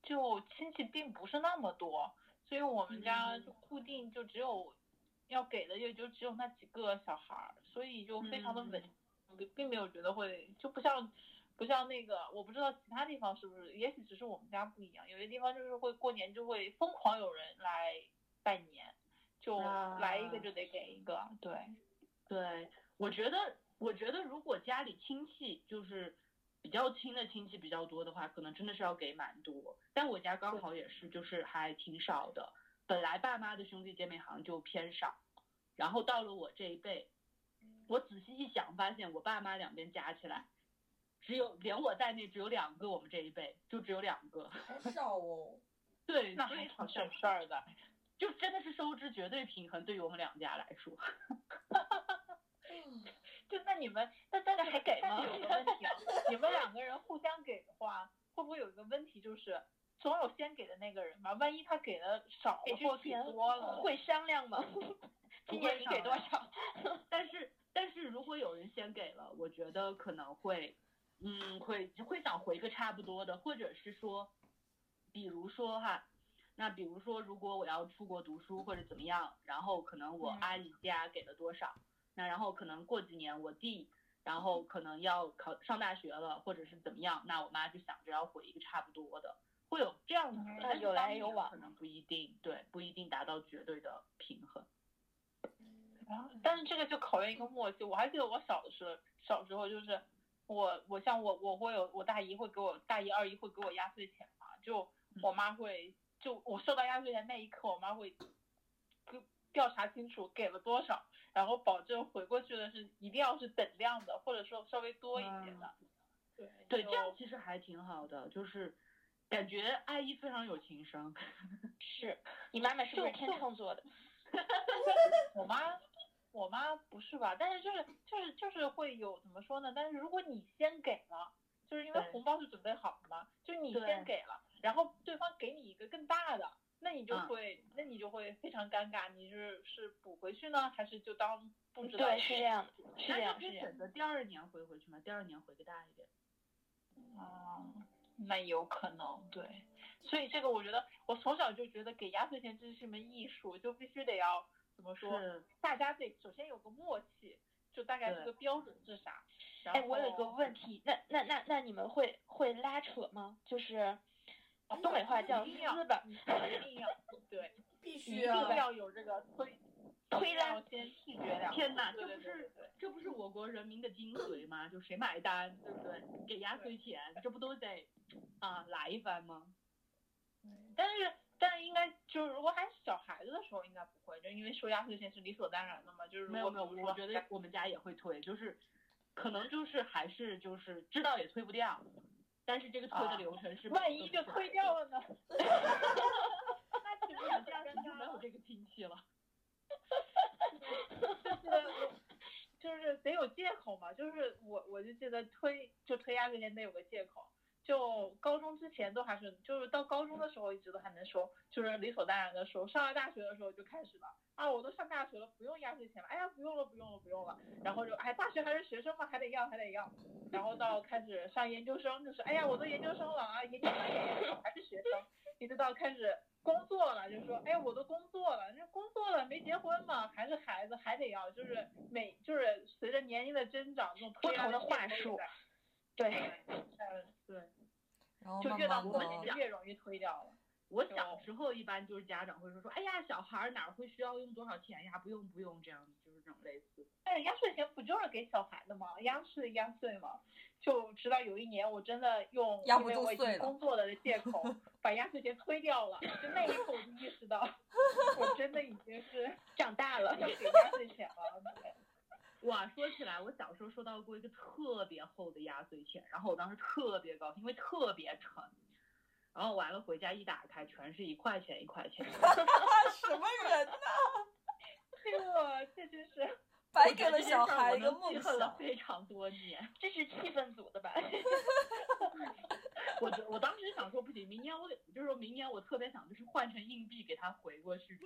就亲戚并不是那么多，所以我们家嗯就固定就只有要给的也就只有那几个小孩儿，所以就非常的稳，并并没有觉得会就不像不像那个，我不知道其他地方是不是，也许只是我们家不一样，有些地方就是会过年就会疯狂有人来拜年，就啊来一个就得给一个，对。对，我觉得，我觉得如果家里亲戚就是比较亲的亲戚比较多的话，可能真的是要给蛮多。但我家刚好也是，就是还挺少的。本来爸妈的兄弟姐妹好像就偏少，然后到了我这一辈，我仔细一想，发现我爸妈两边加起来，只有连我在内只有两个，我们这一辈就只有两个。好少哦。对，那还挺省事儿的。就真的是收支绝对平衡，对于我们两家来说。嗯 就那你们，那大家还给吗有个问题啊，你们两个人互相给的话，会不会有一个问题就是，总有先给的那个人嘛，万一他给的少或给多了，会商量吗？今年你给多少？但是但是如果有人先给了，我觉得可能会，嗯，会会想回个差不多的，或者是说，比如说哈，那比如说如果我要出国读书或者怎么样，然后可能我嗯阿姨家给了多少，那然后可能过几年我弟。然后可能要考上大学了，或者是怎么样，那我妈就想着要回一个差不多的，会有这样的嗯，但是有来有往可能不一定，对，不一定达到绝对的平衡。然后，但是这个就考验一个默契。我还记得我小的时候，小时候就是我，我像我，我会有我大姨会给我大姨二姨会给我压岁钱嘛，就我妈会，就我收到压岁钱那一刻，我妈会跟调查清楚给了多少，然后保证回过去的是一定要是等量的，或者说稍微多一些的。对对，这样其实还挺好的，就是感觉阿姨非常有情商。是你妈妈是不是天秤座的？我妈，我妈不是吧？但是就是就是就是会有怎么说呢？但是如果你先给了，就是因为红包是准备好的嘛，就你先给了，然后对方给你一个更大的，那你就嗯会、那你就会非常尴尬。你是是补回去呢，还是就当不知道？对，是这样的，是这样，那就可以是这样。选择第二年回回去嘛，第二年回个大一点。啊，那有可能对。所以这个我觉得，我从小就觉得给压岁钱这是一门艺术，就必须得要怎么说？是，大家得首先有个默契，就大概这个标准是啥。然哎，我有个问题，那那那那你们会会拉扯吗？就是东北话叫一定要撕吧，一定要对，必须！要有这个推推拉要先拒绝两。天哪，对对这不是这不是我国人民的精髓吗？就谁买单，对不对？给压岁钱，这不都得啊来一番吗？但是但是应该就是如果还是小孩子的时候应该不会，就因为收压岁钱是理所当然的嘛。就是没有没有，我觉得我们家也会推，就是可能就是还是就是知道也推不掉，但是这个推的啊流程是万一就推掉了呢？那岂不是很这样尴尬了？就没有这个亲戚了。就是就是得有借口嘛，就是我我就记得推就推压岁钱得有个借口。就高中之前都还是，就是到高中的时候一直都还能说，就是理所当然的说。上了大学的时候就开始了，啊，我都上大学了，不用压岁钱了，哎呀，不用了，不用了，不用了。然后就，哎，大学还是学生嘛，还得要，还得要。然后到开始上研究生，就是，哎呀，我都研究生了啊，研究生还是学生。一直到开始工作了，就说，哎呀，我都工作了，那工作了没结婚嘛，还是孩子，还得要，就是每就是随着年龄的增长，这种不同的话术在对，嗯，对，然后就越到慢慢的后面就越容易推掉了。我小时候一般就是家长会说说，哎呀，小孩儿哪儿会需要用多少钱呀？不用不用，这样就是这种类似。但是压岁钱不就是给小孩的吗？压岁压岁嘛。就直到有一年，我真的用因为我已经住岁了工作了的借口，把压岁钱推掉了。就那一刻，我就意识到，我真的已经是长大了。要给压岁钱了。对哇，说起来，我小时候收到过一个特别厚的压岁钱，然后我当时特别高兴，因为特别沉。然后完了回家一打开，全是一块钱一块钱。什么人呐、这这真是白给了小孩一个梦我觉得这件事儿我能记恨了。非常多年。这是气氛组的吧？我我当时想说不行，明年我得就是说明年我特别想就是换成硬币给他回过去，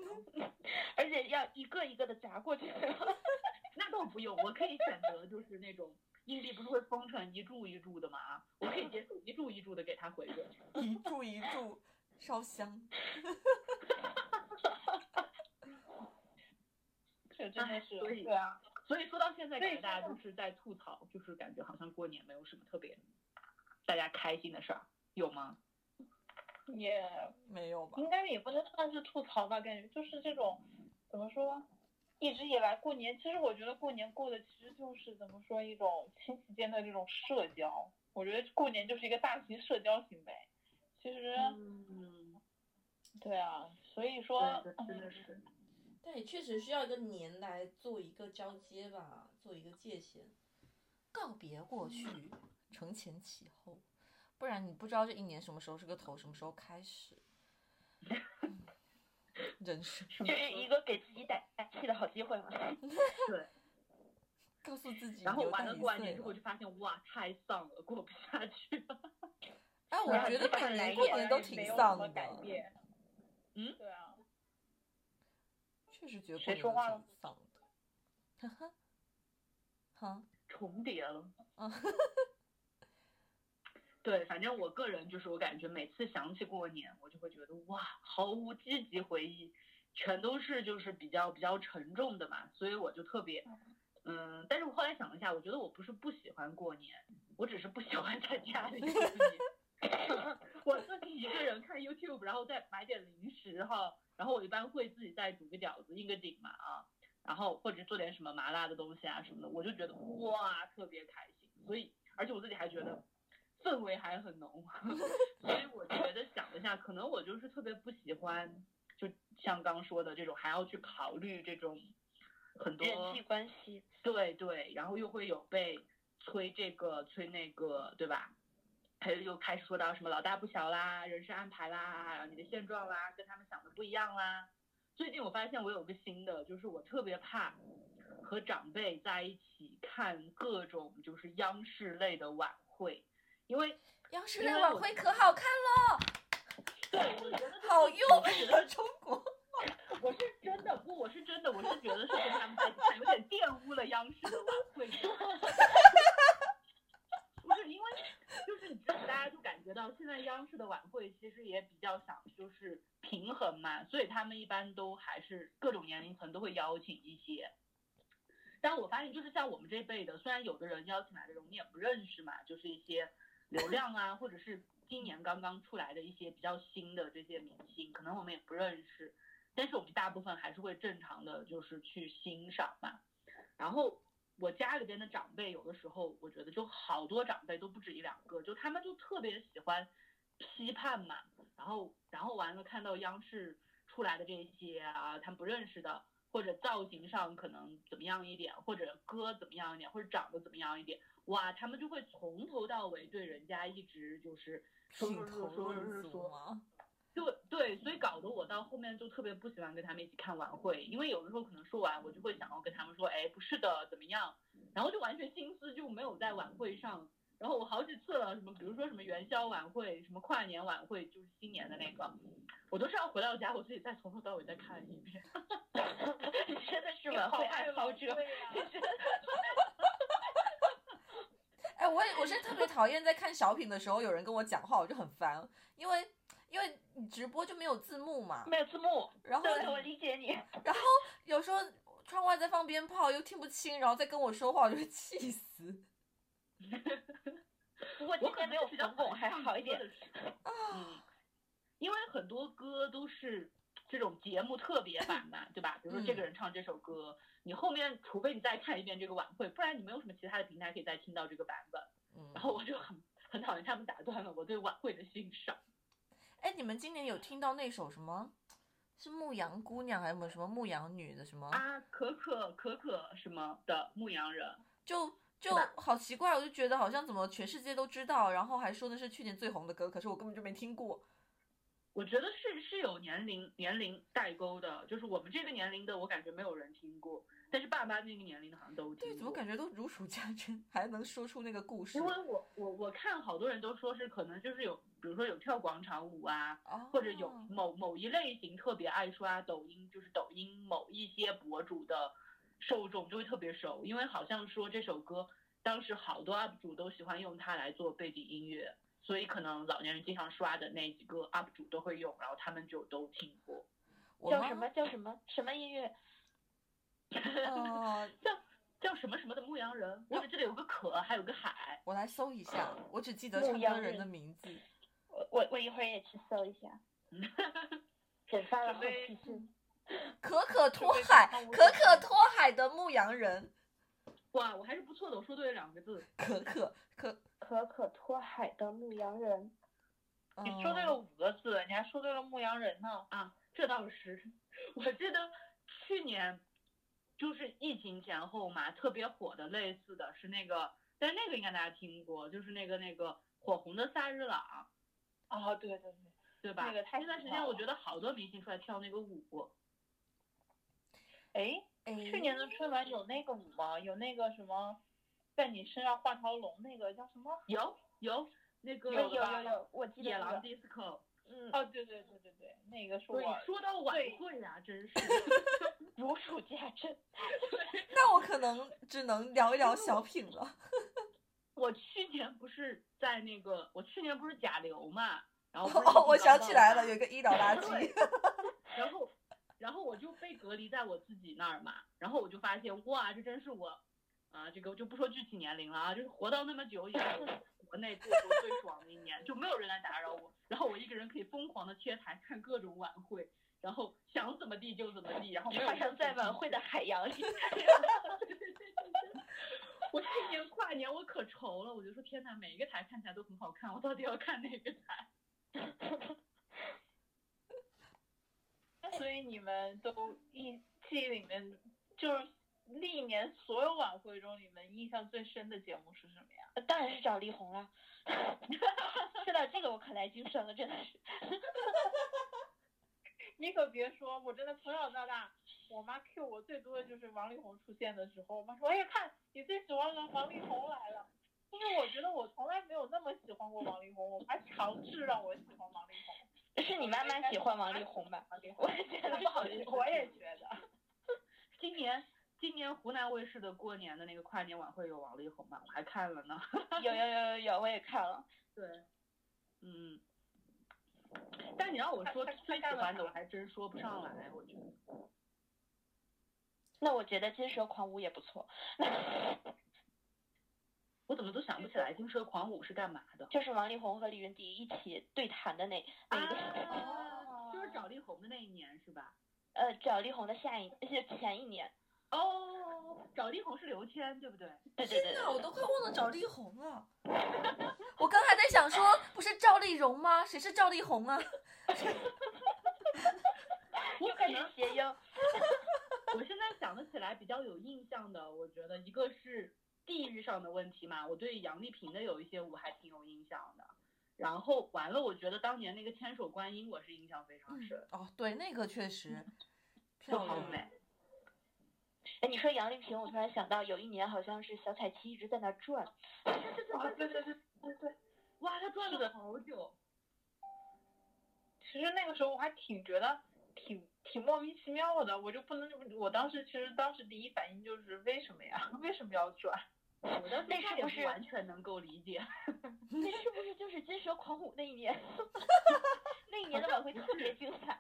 而且要一个一个的砸过去。那倒不用，我可以选择就是那种硬币不是会封成一注一注的嘛，我可以接受一注一注的给他回过去。一柱一柱烧香，这真的是所以对啊。所以说到现在，感觉大家说都是在吐槽，就是感觉好像过年没有什么特别大家开心的事儿，有吗？也没有吧？应该也不能算是吐槽吧，感觉就是这种怎么说，一直以来过年，其实我觉得过年过的其实就是怎么说一种亲戚间的这种社交，我觉得过年就是一个大型社交行为。其实，嗯，对啊，所以说，真的是。但也确实需要一个年来做一个交接吧，做一个界限。告别过去，承前启后，不然你不知道这一年什么时候是个头，什么时候开始。嗯真是这是一个给自己打打气的好机会嘛。对，告诉自己然后完了过完年之后就发现哇太丧了，过不下去了。哎，我觉得每年过年都挺丧的改，变。嗯，对啊，确实觉得过谁说话了挺丧的。哈哈，好，重叠了。嗯，对，反正我个人就是我感觉每次想起过年，我就会觉得哇，毫无积极回忆，全都是就是比较比较沉重的嘛，所以我就特别，嗯，但是我后来想了一下，我觉得我不是不喜欢过年，我只是不喜欢在家里。我自己一个人看 YouTube，然后再买点零食哈，然后我一般会自己再煮个饺子、应个景嘛啊，然后或者做点什么麻辣的东西啊什么的，我就觉得哇特别开心，所以而且我自己还觉得氛围还很浓，所以我觉得想了一下，可能我就是特别不喜欢，就像刚说的这种还要去考虑这种很多人际关系，对对，然后又会有被催这个催那个，对吧？还有又开始说到什么老大不小啦，人生安排啦，然后你的现状啦，跟他们想的不一样啦。最近我发现我有个新的，就是我特别怕和长辈在一起看各种就是央视类的晚会，因为央视的晚会可好看了，对我觉得 好优美的 中国。我是真的不，我是真的，我是觉得是跟他们在一起看，有点玷污了央视的晚会。不是因为，就是你知道，大家就感觉到现在央视的晚会其实也比较想就是平衡嘛，所以他们一般都还是各种年龄层都会邀请一些。但我发现，就是像我们这辈的，虽然有的人邀请来的人我们也不认识嘛，就是一些流量啊，或者是今年刚刚出来的一些比较新的这些明星，可能我们也不认识。但是我们大部分还是会正常的就是去欣赏嘛。然后我家里边的长辈有的时候，我觉得就好多长辈都不止一两个，就他们就特别喜欢批判嘛。然后然后完了看到央视出来的这些啊，他们不认识的，或者造型上可能怎么样一点，或者歌怎么样一点，或者长得怎么样一点，哇，他们就会从头到尾对人家一直就是说说说说说说。吗？对对，所以搞得我到后面就特别不喜欢跟他们一起看晚会，因为有的时候可能说完，我就会想要跟他们说，哎，不是的，怎么样？然后就完全心思就没有在晚会上。然后我好几次了，什么比如说什么元宵晚会、什么跨年晚会，就是新年的那个，我都是要回到家我自己再从头到尾再看一遍。你真的是晚会爱好者。哎，我也我是特别讨厌在看小品的时候有人跟我讲话，我就很烦，因为因为你直播就没有字幕嘛，没有字幕，然后，我理解你。然后有时候窗外在放鞭炮又听不清，然后再跟我说话，我就会气死。不过今天没有冯巩还好一点。嗯，因为很多歌都是这种节目特别版 嘛，对吧？比如说这个人唱这首歌，你后面除非你再看一遍这个晚会，不然你没有什么其他的平台可以再听到这个版本。嗯，然后我就很很讨厌他们打断了我对晚会的欣赏。哎，你们今年有听到那首什么？是牧羊姑娘还是什么牧羊女的什么？啊，可可可可什么的牧羊人，就就好奇怪，我就觉得好像怎么全世界都知道，然后还说的是去年最红的歌，可是我根本就没听过。我觉得是是有年龄年龄代沟的，就是我们这个年龄的，我感觉没有人听过，但是爸妈那个年龄的好像都听对，过。怎么感觉都如数家珍，还能说出那个故事因？为我我我看好多人都说是可能就是有，比如说有跳广场舞啊，哦，或者有某某一类型特别爱刷抖音，就是抖音某一些博主的受众就会特别熟，因为好像说这首歌当时好多 UP 主都喜欢用它来做背景音乐，所以可能老年人经常刷的那几个 UP 主都会用，然后他们就都听过。叫什么叫什么什么音乐？呃，叫叫什么什么的牧羊人，我只记得有个可，还有个海。我来搜一下，我只记得牧唱歌人羊人的名字。我我我一会儿也去搜一下。引发了好准备奇心。可可托海可可托海的牧羊人，哇，我还是不错的，我说对了两个字。可可可，可可托海的牧羊人。你说对了嗯五个字，你还说对了牧羊人呢。啊，这倒是，我记得去年就是疫情前后嘛，特别火的类似的是那个，但那个应该大家听过，就是那个那个火红的萨日朗，啊，对对对，对吧？那个太那段时间我觉得好多明星出来跳那个舞，哎，哎，去年的春晚有那个舞吗？有那个什么，在你身上画条龙，那个叫什么？有有那个有有有我记得野狼，disco。嗯，哦，对对对对对，那个是，我说到晚最会啊，真是。如数家珍。那我可能只能聊一聊小品了。我去年不是在那个，我去年不是甲流嘛，然后哦，我想起来了，有一个医疗垃圾。然后，然后我就被隔离在我自己那儿嘛，然后我就发现，哇，这真是我，啊，这个就不说具体年龄了啊，就是活到那么久以来，国内过过最爽的一年，就没有人来打扰我，然后我一个人可以疯狂的贴台看各种晚会，然后想怎么地就怎么地，然后没有好像在晚会的海洋里。我去年跨年我可愁了，我就说天呐，每一个台看起来都很好看，我到底要看哪个台？所以你们都一记忆里面就是历年所有晚会中，你们印象最深的节目是什么呀？当然是找力宏了。是的这个，我可来精神了，真的是。你可别说，我真的从小到大，我妈 Q 我最多的就是王力宏出现的时候，我妈说：“哎呀，看你最喜欢的王力宏来了。”因为我觉得我从来没有那么喜欢过王力宏，我妈强制让我喜欢王力宏。是你妈妈喜欢王力宏吧？我也觉得不好意思，我也觉得。今年今年湖南卫视的过年的那个跨年晚会有王力宏吧，我还看了呢。有有有有有，我也看了。对，嗯，但你让我说最喜欢的，我还真说不上来，我觉得。那我觉得金蛇狂舞也不错，我怎么都想不起来《金蛇狂舞》是干嘛的。就是王力宏和李云迪一起对谈的那那一个，啊，就是找力宏的那一年是吧？呃，找力宏的下一是前一年。哦，找力宏是刘谦对不对？对对对天呐，我都快忘了找力宏了。我刚还在想说，不是赵丽蓉吗？谁是赵丽宏啊？我可能谐音。我现在想得起来比较有印象的，我觉得一个是地域上的问题嘛，我对杨丽萍的有一些舞还挺有印象的。然后完了，我觉得当年那个千手观音，我是印象非常深，哦，对，那个确实就漂亮。好美。哎，你说杨丽萍，我突然想到有一年好像是小彩旗一直在那转，啊，对对对对对。哇，她转了好久。其实那个时候我还挺觉得挺挺莫名其妙的，我就不能，我当时其实当时第一反应就是为什么呀？为什么要转？我当时那是不是完全能够理解。那是不是就是金蛇狂舞那一年？那一年的晚会特别精彩。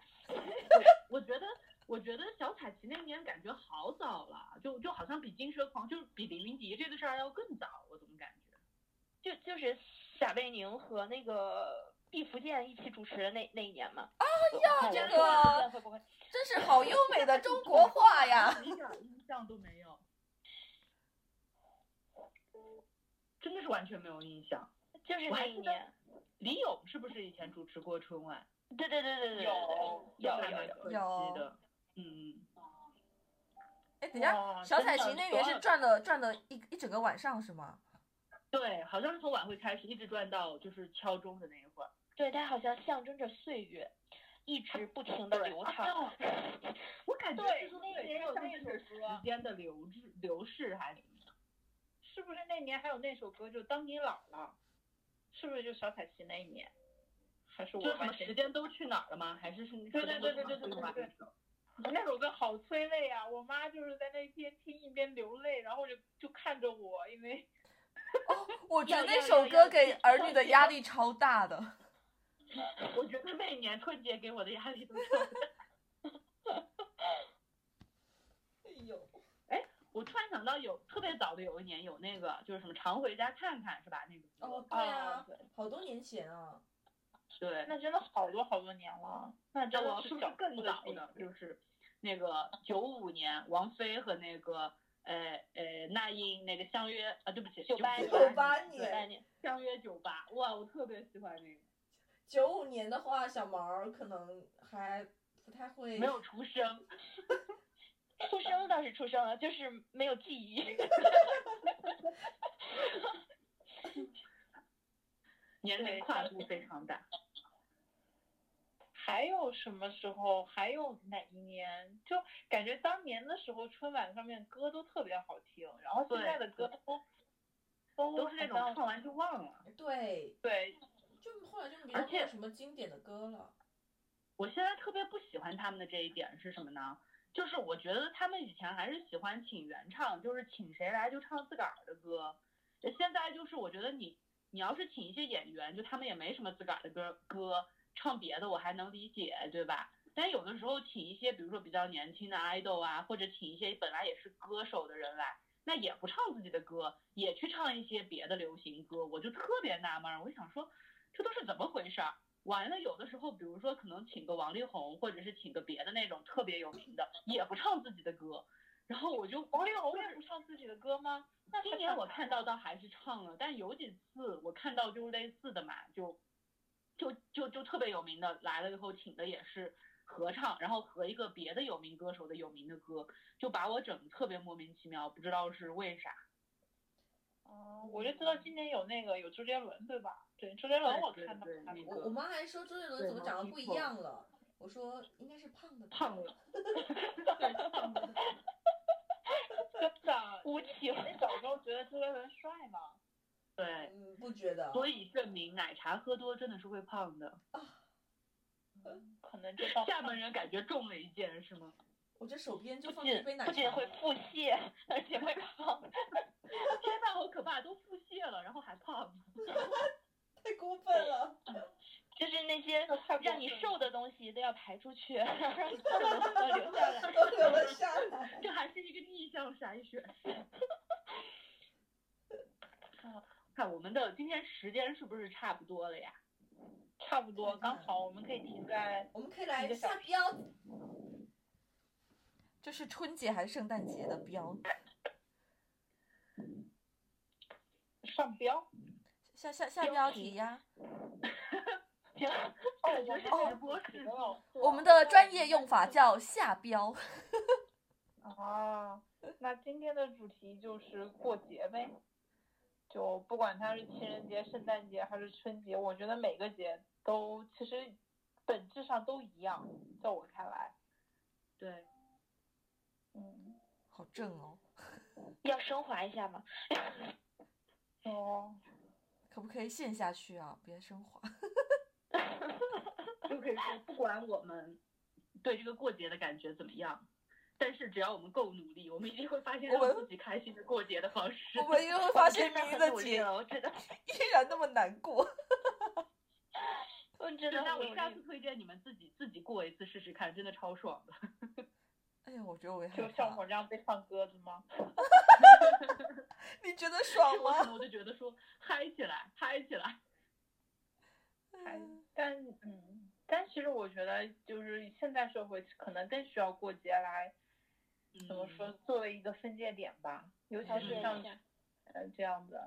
我觉得，我觉得小彩旗那一年感觉好早了，就就好像比金蛇狂，就是比李云迪这个事儿要更早，我怎么感觉？就就是贾贝宁和那个毕福剑一起主持的那那一年嘛。啊呀这个？真是好优美的中国话呀！一点印象都没有，真的是完全没有印象。就是那我还记得一年。李咏是不是以前主持过春晚？对对对对对对，有有有有。有的。嗯，哎，等一下，小彩旗那年是转了转了一一整个晚上是吗？对，好像是从晚会开始，一直转到就是敲钟的那一会儿。对，它好像象征着岁月，一直不停的流畅。啊 我感觉就是说那年有那首歌时间的流逝流逝还是是不是那年还有那首歌就当你老了？是不是就小彩旗那一年？还是我就是什么时间都去哪儿了吗？还是是对对对对对对对对那首歌好催泪啊！我妈就是在那边听一边流泪，然后就就看着我，因为哦，我觉得那首歌给儿女的压力超大的。我觉得那一年春节给我的压力都超大。哎呦，我突然想到有特别早的有一年有那个就是什么常回家看看是吧？那个哦，对啊好多年前啊，对，那真的好多好多年了，那真的是更早的？就是那个九五年王菲和那个呃呃那英那个相约啊，对不起，九八九九八年，年。相约九八，哇，我特别喜欢那个，九五年的话，小毛可能还不太会。没有出生，出生倒是出生了，就是没有记忆。年龄跨度非常大。还有什么时候？还有哪一年？就感觉当年的时候春晚上面歌都特别好听，然后现在的歌都都都是那种唱完就忘了。对，对，就后来就没有什么经典的歌了。我现在特别不喜欢他们的这一点是什么呢？就是我觉得他们以前还是喜欢请原唱，就是请谁来就唱自个儿的歌。现在就是我觉得你你要是请一些演员，就他们也没什么自个儿的歌歌，唱别的我还能理解，对吧？但有的时候请一些比如说比较年轻的 idol 啊，或者请一些本来也是歌手的人来，那也不唱自己的歌，也去唱一些别的流行歌，我就特别纳闷，我想说这都是怎么回事儿？完了，有的时候，比如说可能请个王力宏，或者是请个别的那种特别有名的，也不唱自己的歌。然后我就王力宏也不唱自己的歌吗？那今年我看到倒还是唱了，但有几次我看到就是类似的嘛，就就就就特别有名的来了以后请的也是合唱，然后和一个别的有名歌手的有名的歌，就把我整的特别莫名其妙，不知道是为啥。哦，我就知道今年有那个有周杰伦对吧？对，周杰伦我看到他我我妈还说周杰伦怎么长得不一样了，我说应该是胖的胖了，对胖的。真的，无情。你小时候觉得周杰伦帅吗？对，嗯，不觉得。所以证明奶茶喝多真的是会胖的。啊，可能这厦门人感觉中了一箭是吗？我这手边就不放一杯奶茶。仅不仅会腹泻，而且会胖。天呐，好可怕！都腹泻了，然后还胖。太过分了。就是那些让你瘦的东西都要排出去，让你瘦的都留下来。都留了下来。这还是一个逆向筛选。看我们的今天时间是不是差不多了呀？差不多，刚好我们可以停在。我们可以来下标。这是春节还是圣诞节的标？上标。下下下标题呀。哦，我们的专业用法叫下标。哦，那今天的主题就是过节呗，就不管它是情人节、圣诞节还是春节，我觉得每个节都其实本质上都一样，在我看来。对。嗯，好正哦。要升华一下吗？哦。可不可以陷下去啊？别升华。就可以说，不管我们对这个过节的感觉怎么样，但是只要我们够努力，我们一定会发现让自己开心的过节的方式。我们一定会发现明明的节我真的 依然那么难过。我真的，那我下次推荐你们自己自己过一次试试看，真的超爽的。哎呀，我觉得我也就像我这样被放鸽子吗？你觉得爽 吗？我就觉得说嗨起来，嗨起来。嗨，但嗯，但其实我觉得，就是现在社会可能更需要过节来，怎么说，作为一个分界点吧，尤其是像呃这样子，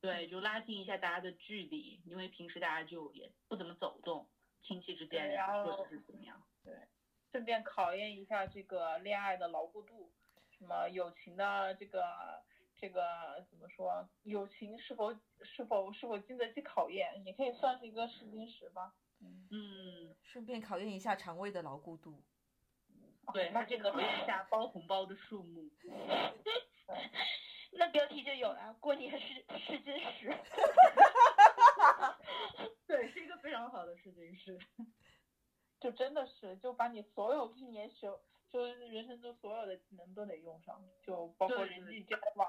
对，就拉近一下大家的距离，因为平时大家就也不怎么走动，亲戚之间或者是怎么样，对，顺便考验一下这个恋爱的牢固度，什么友情的这个。这个怎么说？友情是否是否是否经得起考验？也可以算是一个试金石吧。嗯，顺便考验一下肠胃的牢固度。对，那这个考验一下包红包的数目。那标题就有了，过年是试金石。对，是一个非常好的试金石。就真的是，就把你所有一年学。就是人生中所有的技能都得用上，就包括人际交往，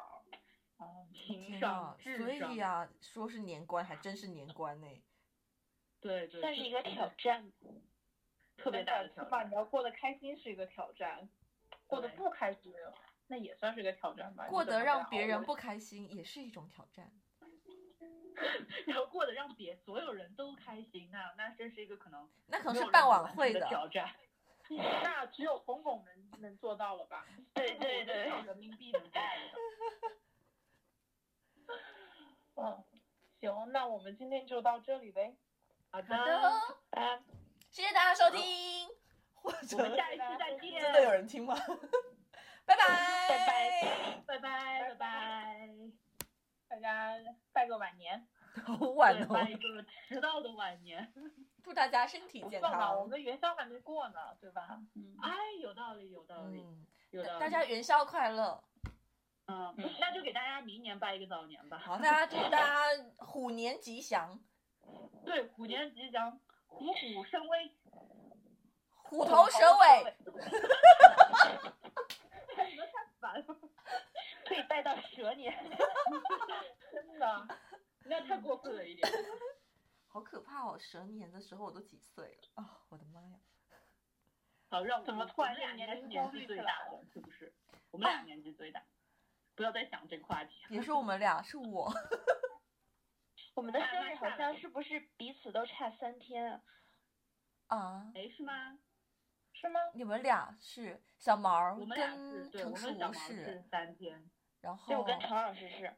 啊，情商、所以呀，说是年关，还真是年关呢。对 对。算是一个挑战，特别大的挑战。起码你要过得开心是一个挑战，过得不开心，那也算是一个挑战吧。过得让别人不开心也是一种挑战。然后过得让别所有人都开心，那那真是一个可能。那可能是办晚会的挑战，那只有红红能能做到了吧？对 对对，人民币能办。嗯，行，那我们今天就到这里呗。好的，谢谢大家收听，我们下一期再见。真的有人听吗？拜拜。拜拜。拜拜。拜拜。大家拜个晚年。好 晚哦，拜一个迟到的晚年。祝大家身体健康。我们元宵还没过呢，对吧？嗯。哎，有道理，有道理，有道理。大家元宵快乐。嗯，那就给大家明年拜一个早年吧。好，大家祝大家 虎年吉祥。对，虎年吉祥，虎虎生威，虎头蛇尾，你们太烦了，可以拜到蛇年。真的，那太过分了一点。好可怕哦！蛇年的时候我都几岁了啊、我的妈呀！好，让我怎么们突然俩年龄年纪最大的，是不是？我们俩年纪最大，不要再想这个话题。别说我们俩，是我。我们的生日好像是不是彼此都差三天啊？啊，哎，是吗？是吗？你们俩是小毛我们俩是跟对，我成熟们小毛是是，三天。然后对，我跟常老师是，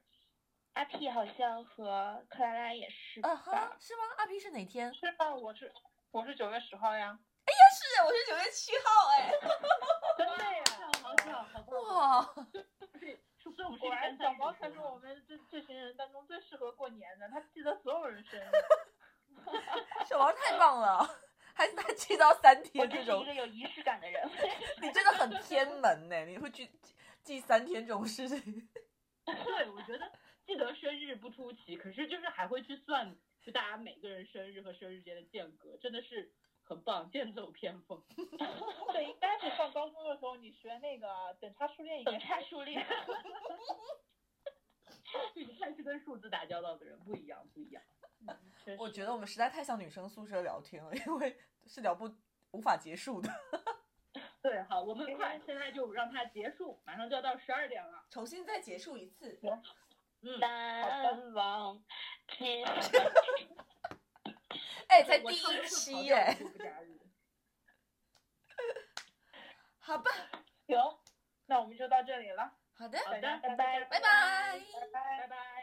阿 P 好像和克拉拉也是吧？啊哈，是吗？阿 P 是哪天？是吗？我是我是九月十号呀。哎呀是，我是九月七号，哎，真的呀！好巧，好巧，哇，是是不是我们是一果然小毛才是我们这这群人当中最适合过年的，他记得所有人生日。小毛太棒了，还还记到三我天这种我是一个，有仪式感的人。你真的很偏门呢，你会记记三天这种事情。对，我觉得记得生日不出奇，可是就是还会去算，就大家每个人生日和生日间的间隔，真的是很棒，剑走偏锋。对，应该是上高中的时候你学那个等差数列，等差数列。你看是跟数字打交道的人不一样，不一样。我觉得我们实在太像女生宿舍聊天了，因为是聊不无法结束的。对，好，我们快，现在就让它结束，马上就要到十二点了。重新再结束一次。嗯，难忘今。哎，才第一期耶好，不假日好吧，有，那我们就到这里了，好的，好的，拜拜。拜拜。拜拜。拜拜。